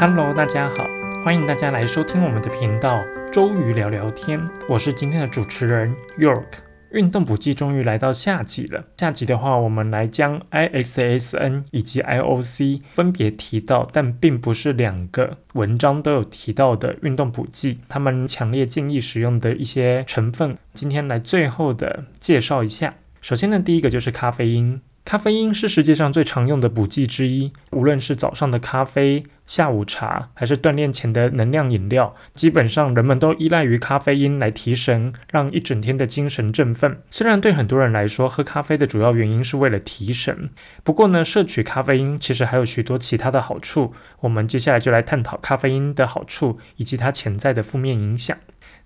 Hello，大家好，欢迎大家来收听我们的频道周瑜聊聊天，我是今天的主持人 York。运动补剂终于来到下集了，下集的话，我们来将 ISSN 以及 IOC 分别提到，但并不是两个文章都有提到的运动补剂，他们强烈建议使用的一些成分，今天来最后的介绍一下。首先呢，第一个就是咖啡因。咖啡因是世界上最常用的补剂之一，无论是早上的咖啡、下午茶，还是锻炼前的能量饮料，基本上人们都依赖于咖啡因来提神，让一整天的精神振奋。虽然对很多人来说，喝咖啡的主要原因是为了提神，不过呢，摄取咖啡因其实还有许多其他的好处。我们接下来就来探讨咖啡因的好处以及它潜在的负面影响。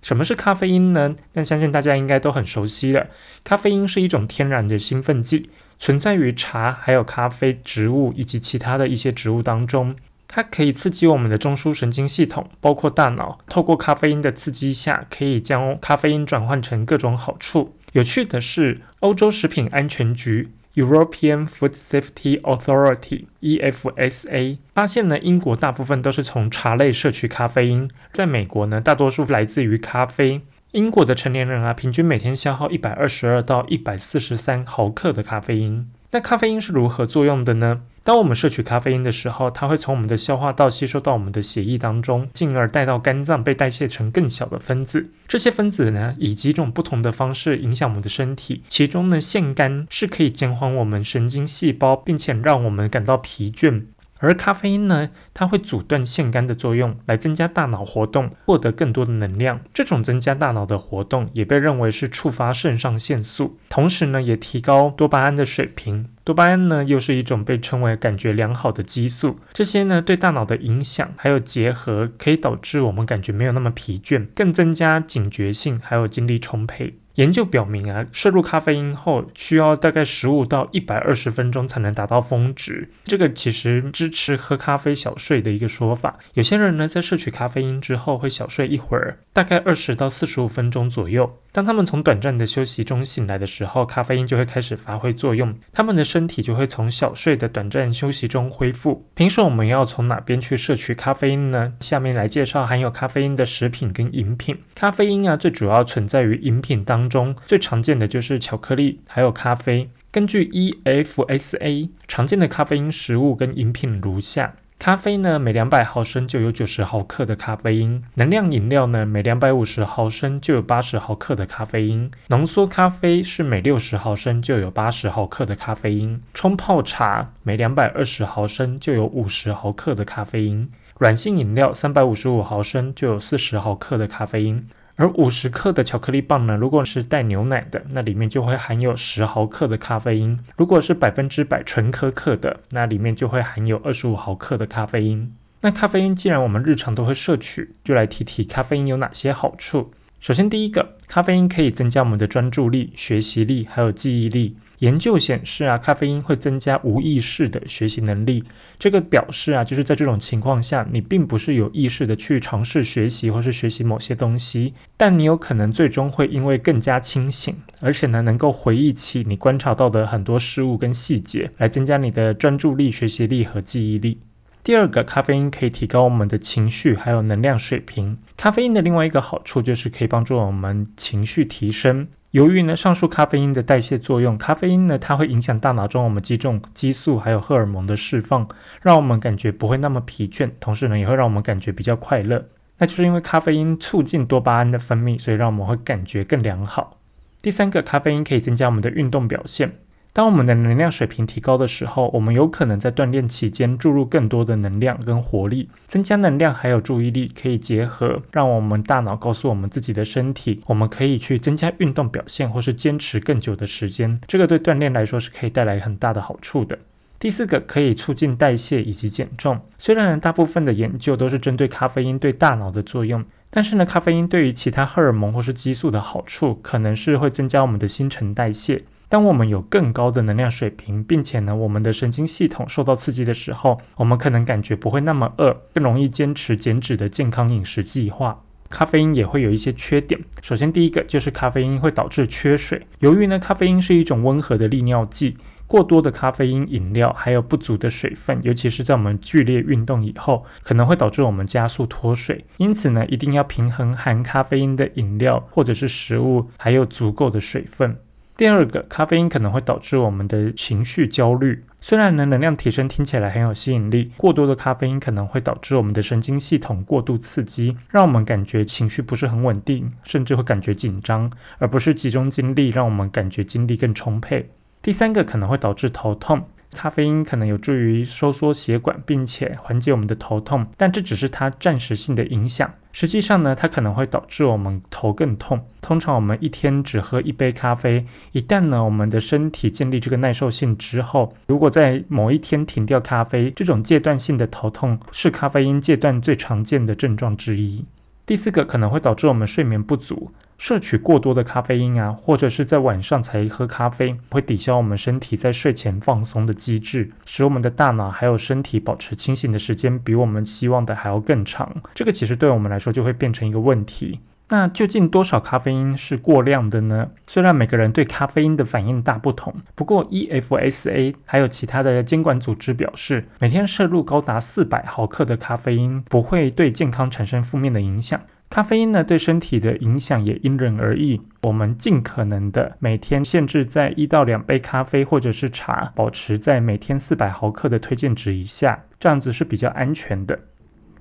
什么是咖啡因呢？但相信大家应该都很熟悉了。咖啡因是一种天然的兴奋剂。存在于茶、还有咖啡、植物以及其他的一些植物当中，它可以刺激我们的中枢神经系统，包括大脑。透过咖啡因的刺激下，可以将咖啡因转换成各种好处。有趣的是，欧洲食品安全局 （European Food Safety Authority，EFSA） 发现呢，英国大部分都是从茶类摄取咖啡因，在美国呢，大多数来自于咖啡。英国的成年人啊，平均每天消耗一百二十二到一百四十三毫克的咖啡因。那咖啡因是如何作用的呢？当我们摄取咖啡因的时候，它会从我们的消化道吸收到我们的血液当中，进而带到肝脏，被代谢成更小的分子。这些分子呢，以几种不同的方式影响我们的身体。其中呢，腺苷是可以减缓我们神经细胞，并且让我们感到疲倦。而咖啡因呢，它会阻断腺苷的作用，来增加大脑活动，获得更多的能量。这种增加大脑的活动，也被认为是触发肾上腺素，同时呢，也提高多巴胺的水平。多巴胺呢，又是一种被称为感觉良好的激素。这些呢，对大脑的影响还有结合，可以导致我们感觉没有那么疲倦，更增加警觉性，还有精力充沛。研究表明啊，摄入咖啡因后需要大概十五到一百二十分钟才能达到峰值。这个其实支持喝咖啡小睡的一个说法。有些人呢，在摄取咖啡因之后会小睡一会儿，大概二十到四十五分钟左右。当他们从短暂的休息中醒来的时候，咖啡因就会开始发挥作用，他们的身体就会从小睡的短暂休息中恢复。平时我们要从哪边去摄取咖啡因呢？下面来介绍含有咖啡因的食品跟饮品。咖啡因啊，最主要存在于饮品当中，最常见的就是巧克力，还有咖啡。根据 EFSA，常见的咖啡因食物跟饮品如下。咖啡呢，每两百毫升就有九十毫克的咖啡因；能量饮料呢，每两百五十毫升就有八十毫克的咖啡因；浓缩咖啡是每六十毫升就有八十毫克的咖啡因；冲泡茶每两百二十毫升就有五十毫克的咖啡因；软性饮料三百五十五毫升就有四十毫克的咖啡因。而五十克的巧克力棒呢，如果是带牛奶的，那里面就会含有十毫克的咖啡因；如果是百分之百纯可可的，那里面就会含有二十五毫克的咖啡因。那咖啡因既然我们日常都会摄取，就来提提咖啡因有哪些好处。首先，第一个，咖啡因可以增加我们的专注力、学习力还有记忆力。研究显示啊，咖啡因会增加无意识的学习能力。这个表示啊，就是在这种情况下，你并不是有意识的去尝试学习或是学习某些东西，但你有可能最终会因为更加清醒，而且呢，能够回忆起你观察到的很多事物跟细节，来增加你的专注力、学习力和记忆力。第二个，咖啡因可以提高我们的情绪还有能量水平。咖啡因的另外一个好处就是可以帮助我们情绪提升。由于呢上述咖啡因的代谢作用，咖啡因呢它会影响大脑中我们几种激素还有荷尔蒙的释放，让我们感觉不会那么疲倦，同时呢也会让我们感觉比较快乐。那就是因为咖啡因促进多巴胺的分泌，所以让我们会感觉更良好。第三个，咖啡因可以增加我们的运动表现。当我们的能量水平提高的时候，我们有可能在锻炼期间注入更多的能量跟活力，增加能量还有注意力，可以结合，让我们大脑告诉我们自己的身体，我们可以去增加运动表现，或是坚持更久的时间。这个对锻炼来说是可以带来很大的好处的。第四个可以促进代谢以及减重。虽然大部分的研究都是针对咖啡因对大脑的作用，但是呢，咖啡因对于其他荷尔蒙或是激素的好处，可能是会增加我们的新陈代谢。当我们有更高的能量水平，并且呢，我们的神经系统受到刺激的时候，我们可能感觉不会那么饿，更容易坚持减脂的健康饮食计划。咖啡因也会有一些缺点。首先，第一个就是咖啡因会导致缺水。由于呢，咖啡因是一种温和的利尿剂，过多的咖啡因饮料还有不足的水分，尤其是在我们剧烈运动以后，可能会导致我们加速脱水。因此呢，一定要平衡含咖啡因的饮料或者是食物，还有足够的水分。第二个，咖啡因可能会导致我们的情绪焦虑。虽然能，能量提升听起来很有吸引力，过多的咖啡因可能会导致我们的神经系统过度刺激，让我们感觉情绪不是很稳定，甚至会感觉紧张，而不是集中精力，让我们感觉精力更充沛。第三个可能会导致头痛。咖啡因可能有助于收缩血管，并且缓解我们的头痛，但这只是它暂时性的影响。实际上呢，它可能会导致我们头更痛。通常我们一天只喝一杯咖啡，一旦呢我们的身体建立这个耐受性之后，如果在某一天停掉咖啡，这种戒断性的头痛是咖啡因戒断最常见的症状之一。第四个可能会导致我们睡眠不足。摄取过多的咖啡因啊，或者是在晚上才喝咖啡，会抵消我们身体在睡前放松的机制，使我们的大脑还有身体保持清醒的时间比我们希望的还要更长。这个其实对我们来说就会变成一个问题。那究竟多少咖啡因是过量的呢？虽然每个人对咖啡因的反应大不同，不过 EFSA 还有其他的监管组织表示，每天摄入高达四百毫克的咖啡因不会对健康产生负面的影响。咖啡因呢，对身体的影响也因人而异。我们尽可能的每天限制在一到两杯咖啡或者是茶，保持在每天四百毫克的推荐值以下，这样子是比较安全的。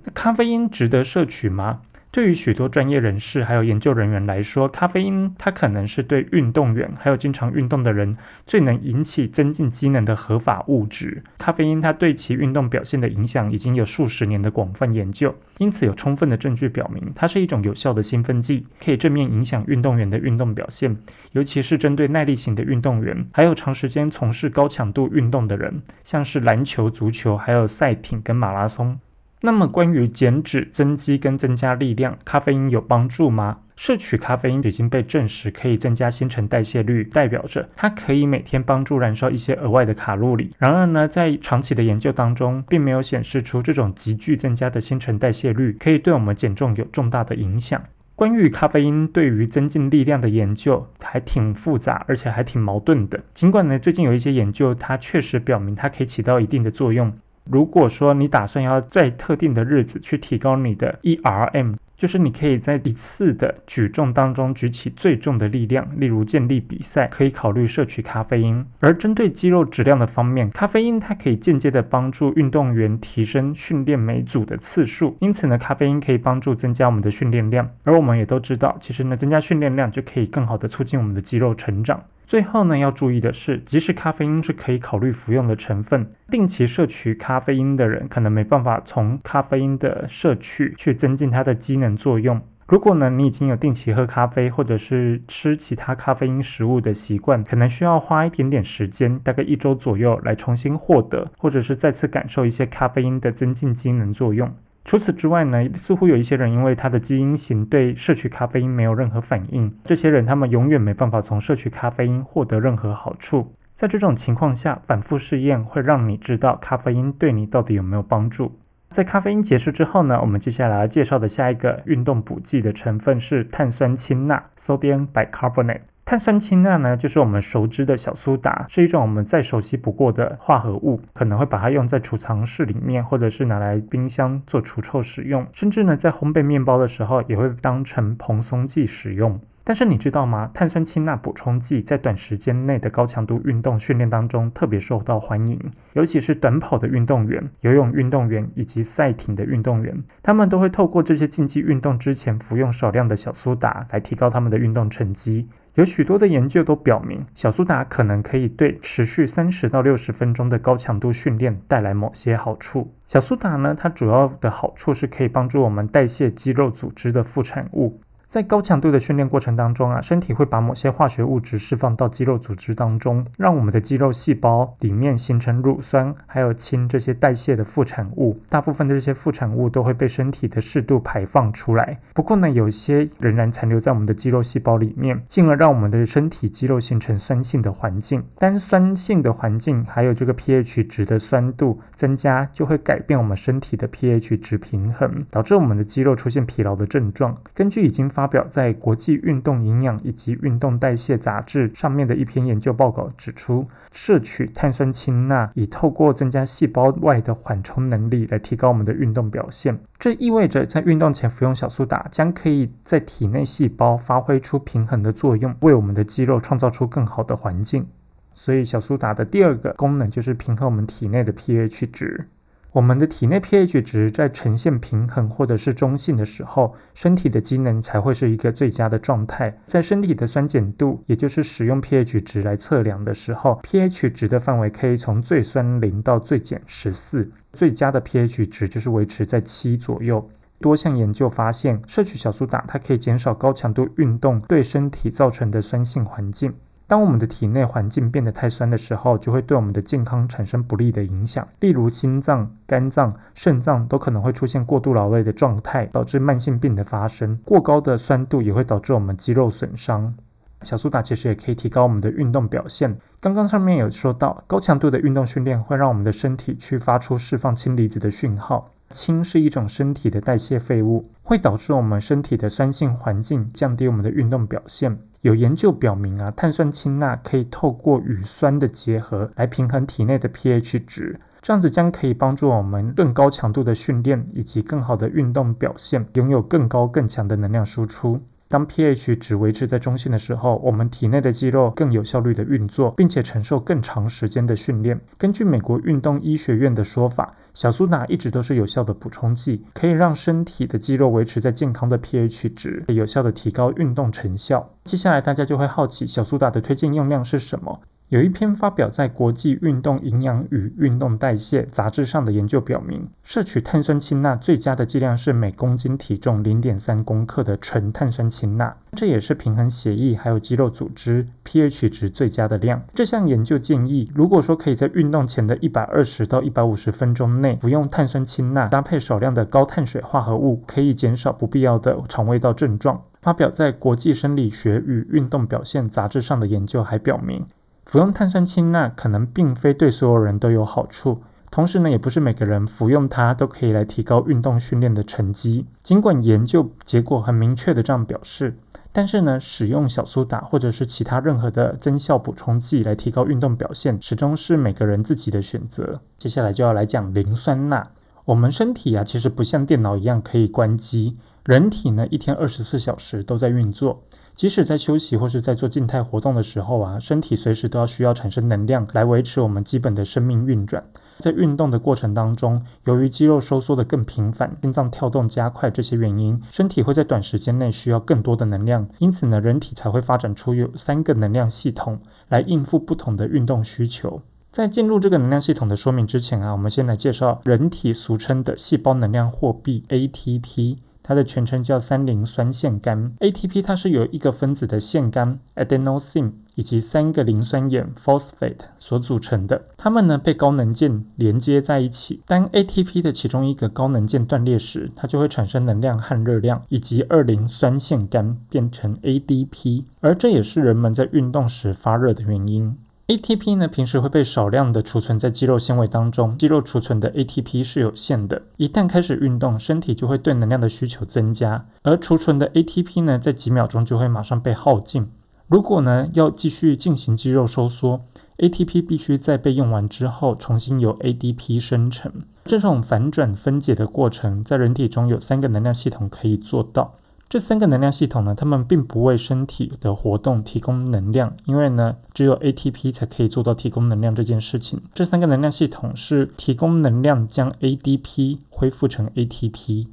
那咖啡因值得摄取吗？对于许多专业人士还有研究人员来说，咖啡因它可能是对运动员还有经常运动的人最能引起增进机能的合法物质。咖啡因它对其运动表现的影响已经有数十年的广泛研究，因此有充分的证据表明它是一种有效的兴奋剂，可以正面影响运动员的运动表现，尤其是针对耐力型的运动员，还有长时间从事高强度运动的人，像是篮球、足球，还有赛艇跟马拉松。那么，关于减脂、增肌跟增加力量，咖啡因有帮助吗？摄取咖啡因已经被证实可以增加新陈代谢率，代表着它可以每天帮助燃烧一些额外的卡路里。然而呢，在长期的研究当中，并没有显示出这种急剧增加的新陈代谢率可以对我们减重有重大的影响。关于咖啡因对于增进力量的研究，还挺复杂，而且还挺矛盾的。尽管呢，最近有一些研究，它确实表明它可以起到一定的作用。如果说你打算要在特定的日子去提高你的 ERM，就是你可以在一次的举重当中举起最重的力量，例如健力比赛，可以考虑摄取咖啡因。而针对肌肉质量的方面，咖啡因它可以间接的帮助运动员提升训练每组的次数，因此呢，咖啡因可以帮助增加我们的训练量。而我们也都知道，其实呢，增加训练量就可以更好的促进我们的肌肉成长。最后呢，要注意的是，即使咖啡因是可以考虑服用的成分，定期摄取咖啡因的人可能没办法从咖啡因的摄取去增进它的机能作用。如果呢，你已经有定期喝咖啡或者是吃其他咖啡因食物的习惯，可能需要花一点点时间，大概一周左右来重新获得，或者是再次感受一些咖啡因的增进机能作用。除此之外呢，似乎有一些人因为他的基因型对摄取咖啡因没有任何反应，这些人他们永远没办法从摄取咖啡因获得任何好处。在这种情况下，反复试验会让你知道咖啡因对你到底有没有帮助。在咖啡因结束之后呢，我们接下来要介绍的下一个运动补剂的成分是碳酸氢钠 （sodium bicarbonate）。碳酸氢钠呢，就是我们熟知的小苏打，是一种我们再熟悉不过的化合物，可能会把它用在储藏室里面，或者是拿来冰箱做除臭使用，甚至呢，在烘焙面包的时候也会当成蓬松剂使用。但是你知道吗？碳酸氢钠补充剂在短时间内的高强度运动训练当中特别受到欢迎，尤其是短跑的运动员、游泳运动员以及赛艇的运动员，他们都会透过这些竞技运动之前服用少量的小苏打来提高他们的运动成绩。有许多的研究都表明，小苏打可能可以对持续三十到六十分钟的高强度训练带来某些好处。小苏打呢，它主要的好处是可以帮助我们代谢肌肉组织的副产物。在高强度的训练过程当中啊，身体会把某些化学物质释放到肌肉组织当中，让我们的肌肉细胞里面形成乳酸还有氢这些代谢的副产物。大部分的这些副产物都会被身体的适度排放出来。不过呢，有些仍然残留在我们的肌肉细胞里面，进而让我们的身体肌肉形成酸性的环境。单酸性的环境还有这个 pH 值的酸度增加，就会改变我们身体的 pH 值平衡，导致我们的肌肉出现疲劳的症状。根据已经发发表在《国际运动营养以及运动代谢杂志》上面的一篇研究报告指出，摄取碳酸氢钠以透过增加细胞外的缓冲能力来提高我们的运动表现。这意味着在运动前服用小苏打，将可以在体内细胞发挥出平衡的作用，为我们的肌肉创造出更好的环境。所以，小苏打的第二个功能就是平衡我们体内的 pH 值。我们的体内 pH 值在呈现平衡或者是中性的时候，身体的机能才会是一个最佳的状态。在身体的酸碱度，也就是使用 pH 值来测量的时候，pH 值的范围可以从最酸零到最碱十四，最佳的 pH 值就是维持在七左右。多项研究发现，摄取小苏打它可以减少高强度运动对身体造成的酸性环境。当我们的体内环境变得太酸的时候，就会对我们的健康产生不利的影响，例如心脏、肝脏、肾脏都可能会出现过度劳累的状态，导致慢性病的发生。过高的酸度也会导致我们肌肉损伤。小苏打其实也可以提高我们的运动表现。刚刚上面有说到，高强度的运动训练会让我们的身体去发出释放氢离子的讯号。氢是一种身体的代谢废物，会导致我们身体的酸性环境降低我们的运动表现。有研究表明啊，碳酸氢钠可以透过与酸的结合来平衡体内的 pH 值，这样子将可以帮助我们更高强度的训练以及更好的运动表现，拥有更高更强的能量输出。当 pH 值维持在中性的时候，我们体内的肌肉更有效率的运作，并且承受更长时间的训练。根据美国运动医学院的说法，小苏打一直都是有效的补充剂，可以让身体的肌肉维持在健康的 pH 值，有效的提高运动成效。接下来大家就会好奇，小苏打的推荐用量是什么？有一篇发表在《国际运动营养与运动代谢》杂志上的研究表明，摄取碳酸氢钠最佳的剂量是每公斤体重零点三公克的纯碳酸氢钠，这也是平衡血液还有肌肉组织 pH 值最佳的量。这项研究建议，如果说可以在运动前的一百二十到一百五十分钟内服用碳酸氢钠，搭配少量的高碳水化合物，可以减少不必要的肠胃道症状。发表在《国际生理学与运动表现》杂志上的研究还表明。服用碳酸氢钠可能并非对所有人都有好处，同时呢，也不是每个人服用它都可以来提高运动训练的成绩。尽管研究结果很明确的这样表示，但是呢，使用小苏打或者是其他任何的增效补充剂来提高运动表现，始终是每个人自己的选择。接下来就要来讲磷酸钠。我们身体啊，其实不像电脑一样可以关机，人体呢，一天二十四小时都在运作。即使在休息或是在做静态活动的时候啊，身体随时都要需要产生能量来维持我们基本的生命运转。在运动的过程当中，由于肌肉收缩的更频繁，心脏跳动加快这些原因，身体会在短时间内需要更多的能量。因此呢，人体才会发展出有三个能量系统来应付不同的运动需求。在进入这个能量系统的说明之前啊，我们先来介绍人体俗称的细胞能量货币 ATP。它的全称叫三磷酸腺苷 ATP，它是由一个分子的腺苷 adenosine 以及三个磷酸盐 phosphate 所组成的。它们呢被高能键连接在一起。当 ATP 的其中一个高能键断裂时，它就会产生能量和热量，以及二磷酸腺苷变成 ADP，而这也是人们在运动时发热的原因。ATP 呢，平时会被少量的储存在肌肉纤维当中，肌肉储存的 ATP 是有限的，一旦开始运动，身体就会对能量的需求增加，而储存的 ATP 呢，在几秒钟就会马上被耗尽。如果呢要继续进行肌肉收缩，ATP 必须在被用完之后，重新由 ADP 生成。这种反转分解的过程，在人体中有三个能量系统可以做到。这三个能量系统呢，它们并不为身体的活动提供能量，因为呢，只有 ATP 才可以做到提供能量这件事情。这三个能量系统是提供能量，将 ADP 恢复成 ATP。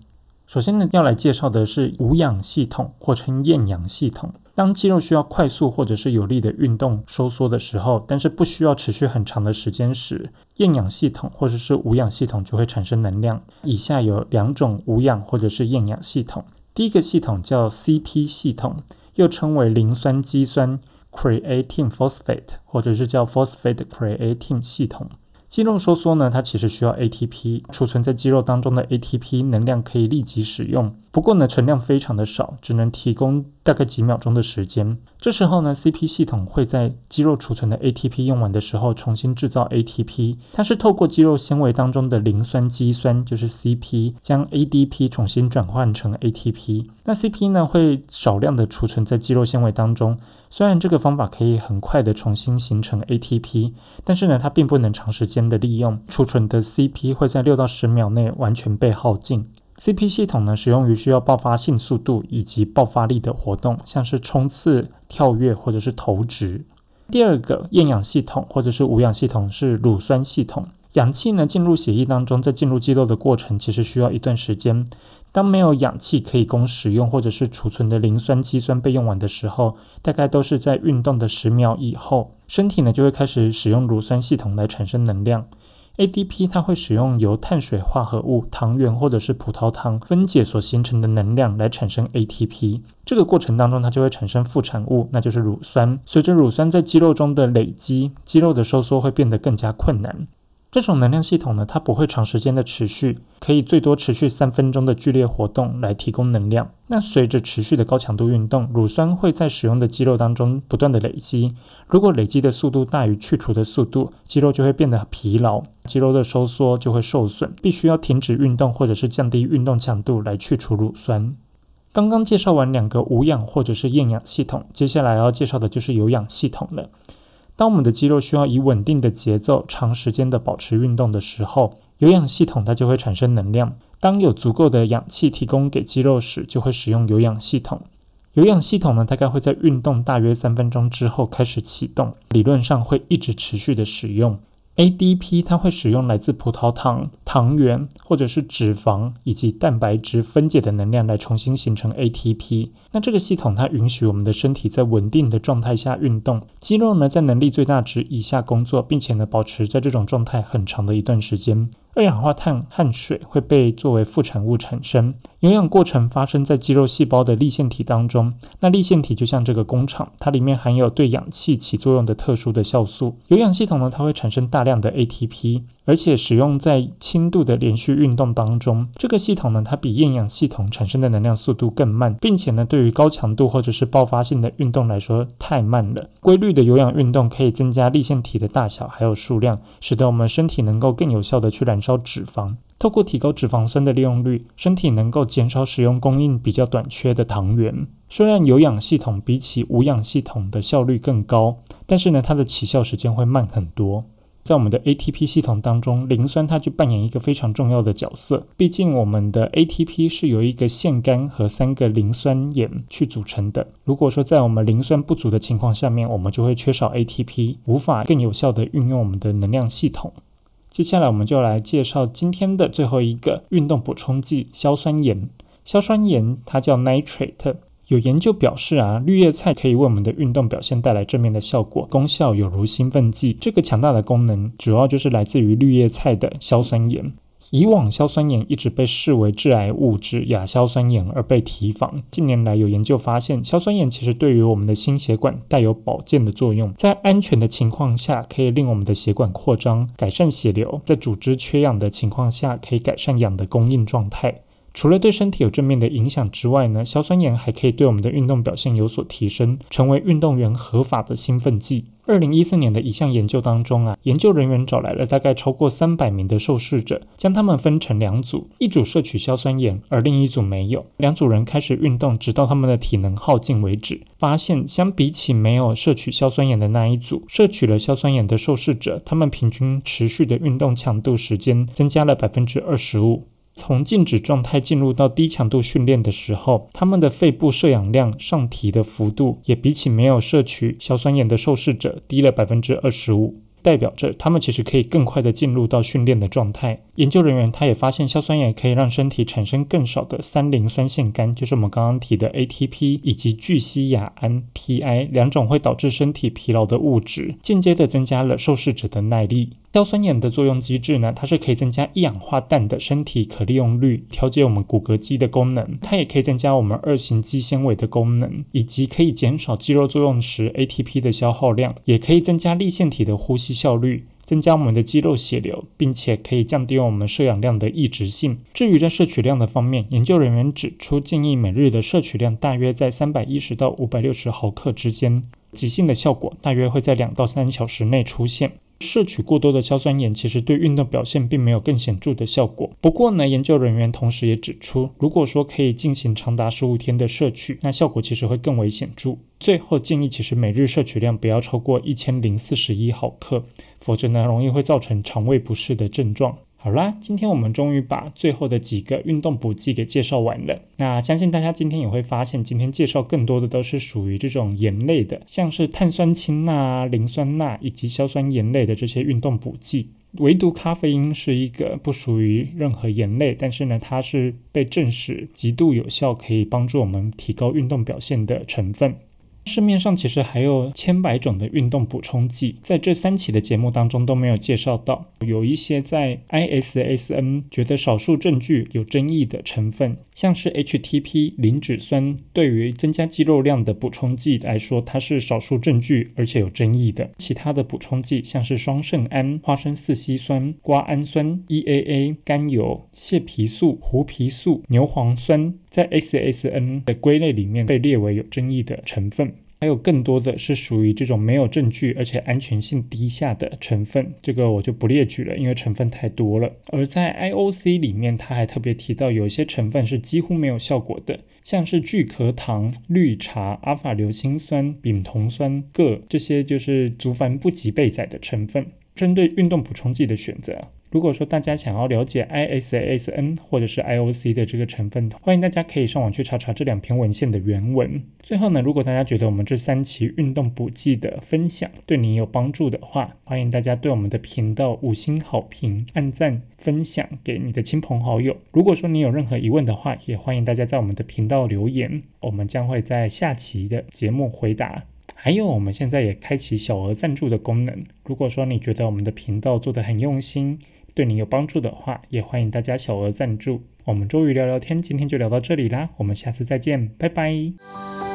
首先呢，要来介绍的是无氧系统，或称厌氧系统。当肌肉需要快速或者是有力的运动收缩的时候，但是不需要持续很长的时间时，厌氧系统或者是无氧系统就会产生能量。以下有两种无氧或者是厌氧系统。第一个系统叫 CP 系统，又称为磷酸肌酸 creatine phosphate，或者是叫 phosphate creatine 系统。肌肉收缩呢，它其实需要 ATP，储存在肌肉当中的 ATP 能量可以立即使用，不过呢，存量非常的少，只能提供大概几秒钟的时间。这时候呢，CP 系统会在肌肉储存的 ATP 用完的时候重新制造 ATP。它是透过肌肉纤维当中的磷酸肌酸，就是 CP，将 ADP 重新转换成 ATP。那 CP 呢会少量的储存在肌肉纤维当中。虽然这个方法可以很快的重新形成 ATP，但是呢，它并不能长时间的利用。储存的 CP 会在六到十秒内完全被耗尽。CP 系统呢，使用于需要爆发性速度以及爆发力的活动，像是冲刺、跳跃或者是投掷。第二个厌氧系统或者是无氧系统是乳酸系统。氧气呢进入血液当中，在进入肌肉的过程其实需要一段时间。当没有氧气可以供使用，或者是储存的磷酸肌酸被用完的时候，大概都是在运动的十秒以后，身体呢就会开始使用乳酸系统来产生能量。ATP 它会使用由碳水化合物、糖原或者是葡萄糖分解所形成的能量来产生 ATP。这个过程当中，它就会产生副产物，那就是乳酸。随着乳酸在肌肉中的累积，肌肉的收缩会变得更加困难。这种能量系统呢，它不会长时间的持续，可以最多持续三分钟的剧烈活动来提供能量。那随着持续的高强度运动，乳酸会在使用的肌肉当中不断的累积。如果累积的速度大于去除的速度，肌肉就会变得疲劳，肌肉的收缩就会受损，必须要停止运动或者是降低运动强度来去除乳酸。刚刚介绍完两个无氧或者是厌氧系统，接下来要介绍的就是有氧系统了。当我们的肌肉需要以稳定的节奏、长时间的保持运动的时候，有氧系统它就会产生能量。当有足够的氧气提供给肌肉时，就会使用有氧系统。有氧系统呢，大概会在运动大约三分钟之后开始启动，理论上会一直持续的使用。ADP 它会使用来自葡萄糖、糖原或者是脂肪以及蛋白质分解的能量来重新形成 ATP。那这个系统它允许我们的身体在稳定的状态下运动，肌肉呢在能力最大值以下工作，并且呢保持在这种状态很长的一段时间。二氧化碳和水会被作为副产物产生。有氧过程发生在肌肉细胞的粒线体当中。那粒线体就像这个工厂，它里面含有对氧气起作用的特殊的酵素。有氧系统呢，它会产生大量的 ATP。而且使用在轻度的连续运动当中，这个系统呢，它比厌氧系统产生的能量速度更慢，并且呢，对于高强度或者是爆发性的运动来说太慢了。规律的有氧运动可以增加粒线体的大小还有数量，使得我们身体能够更有效的去燃烧脂肪。透过提高脂肪酸的利用率，身体能够减少使用供应比较短缺的糖原。虽然有氧系统比起无氧系统的效率更高，但是呢，它的起效时间会慢很多。在我们的 ATP 系统当中，磷酸它就扮演一个非常重要的角色。毕竟我们的 ATP 是由一个腺苷和三个磷酸盐去组成的。如果说在我们磷酸不足的情况下面，我们就会缺少 ATP，无法更有效的运用我们的能量系统。接下来我们就来介绍今天的最后一个运动补充剂——硝酸盐。硝酸盐它叫 nitrate。有研究表示啊，绿叶菜可以为我们的运动表现带来正面的效果，功效有如兴奋剂。这个强大的功能主要就是来自于绿叶菜的硝酸盐。以往硝酸盐一直被视为致癌物质亚硝酸盐而被提防。近年来有研究发现，硝酸盐其实对于我们的心血管带有保健的作用，在安全的情况下可以令我们的血管扩张，改善血流；在组织缺氧的情况下，可以改善氧的供应状态。除了对身体有正面的影响之外呢，硝酸盐还可以对我们的运动表现有所提升，成为运动员合法的兴奋剂。二零一四年的一项研究当中啊，研究人员找来了大概超过三百名的受试者，将他们分成两组，一组摄取硝酸盐，而另一组没有。两组人开始运动，直到他们的体能耗尽为止。发现相比起没有摄取硝酸盐的那一组，摄取了硝酸盐的受试者，他们平均持续的运动强度时间增加了百分之二十五。从静止状态进入到低强度训练的时候，他们的肺部摄氧量上提的幅度也比起没有摄取硝酸盐的受试者低了百分之二十五。代表着他们其实可以更快的进入到训练的状态。研究人员他也发现，硝酸盐可以让身体产生更少的三磷酸腺苷，就是我们刚刚提的 ATP 以及聚烯亚胺 PI 两种会导致身体疲劳的物质，间接的增加了受试者的耐力。硝酸盐的作用机制呢，它是可以增加一氧化氮的身体可利用率，调节我们骨骼肌的功能。它也可以增加我们二型肌纤维的功能，以及可以减少肌肉作用时 ATP 的消耗量，也可以增加立腺体的呼吸。效率。增加我们的肌肉血流，并且可以降低我们摄氧量的抑制性。至于在摄取量的方面，研究人员指出，建议每日的摄取量大约在三百一十到五百六十毫克之间，急性的效果大约会在两到三小时内出现。摄取过多的硝酸盐其实对运动表现并没有更显著的效果。不过呢，研究人员同时也指出，如果说可以进行长达十五天的摄取，那效果其实会更为显著。最后建议，其实每日摄取量不要超过一千零四十一毫克，否则呢，容易会造成肠胃不适的症状。好啦，今天我们终于把最后的几个运动补剂给介绍完了。那相信大家今天也会发现，今天介绍更多的都是属于这种盐类的，像是碳酸氢钠、磷酸钠以及硝酸盐类的这些运动补剂。唯独咖啡因是一个不属于任何盐类，但是呢，它是被证实极度有效，可以帮助我们提高运动表现的成分。市面上其实还有千百种的运动补充剂，在这三期的节目当中都没有介绍到。有一些在 ISSN 觉得少数证据有争议的成分，像是 HTP 磷脂酸，对于增加肌肉量的补充剂来说，它是少数证据而且有争议的。其他的补充剂，像是双肾胺、花生四烯酸、瓜氨酸、EAA、甘油、蟹皮素、胡皮素、牛磺酸。在 SSN 的归类里面被列为有争议的成分，还有更多的是属于这种没有证据而且安全性低下的成分，这个我就不列举了，因为成分太多了。而在 IOC 里面，它还特别提到有一些成分是几乎没有效果的，像是聚壳糖、绿茶、阿法硫辛酸、丙酮酸、铬这些就是足凡不及备载的成分。针对运动补充剂的选择。如果说大家想要了解 I S A S N 或者是 IOC 的这个成分，欢迎大家可以上网去查查这两篇文献的原文。最后呢，如果大家觉得我们这三期运动补剂的分享对你有帮助的话，欢迎大家对我们的频道五星好评、按赞、分享给你的亲朋好友。如果说你有任何疑问的话，也欢迎大家在我们的频道留言，我们将会在下期的节目回答。还有，我们现在也开启小额赞助的功能。如果说你觉得我们的频道做得很用心，对你有帮助的话，也欢迎大家小额赞助。我们周瑜聊聊天，今天就聊到这里啦，我们下次再见，拜拜。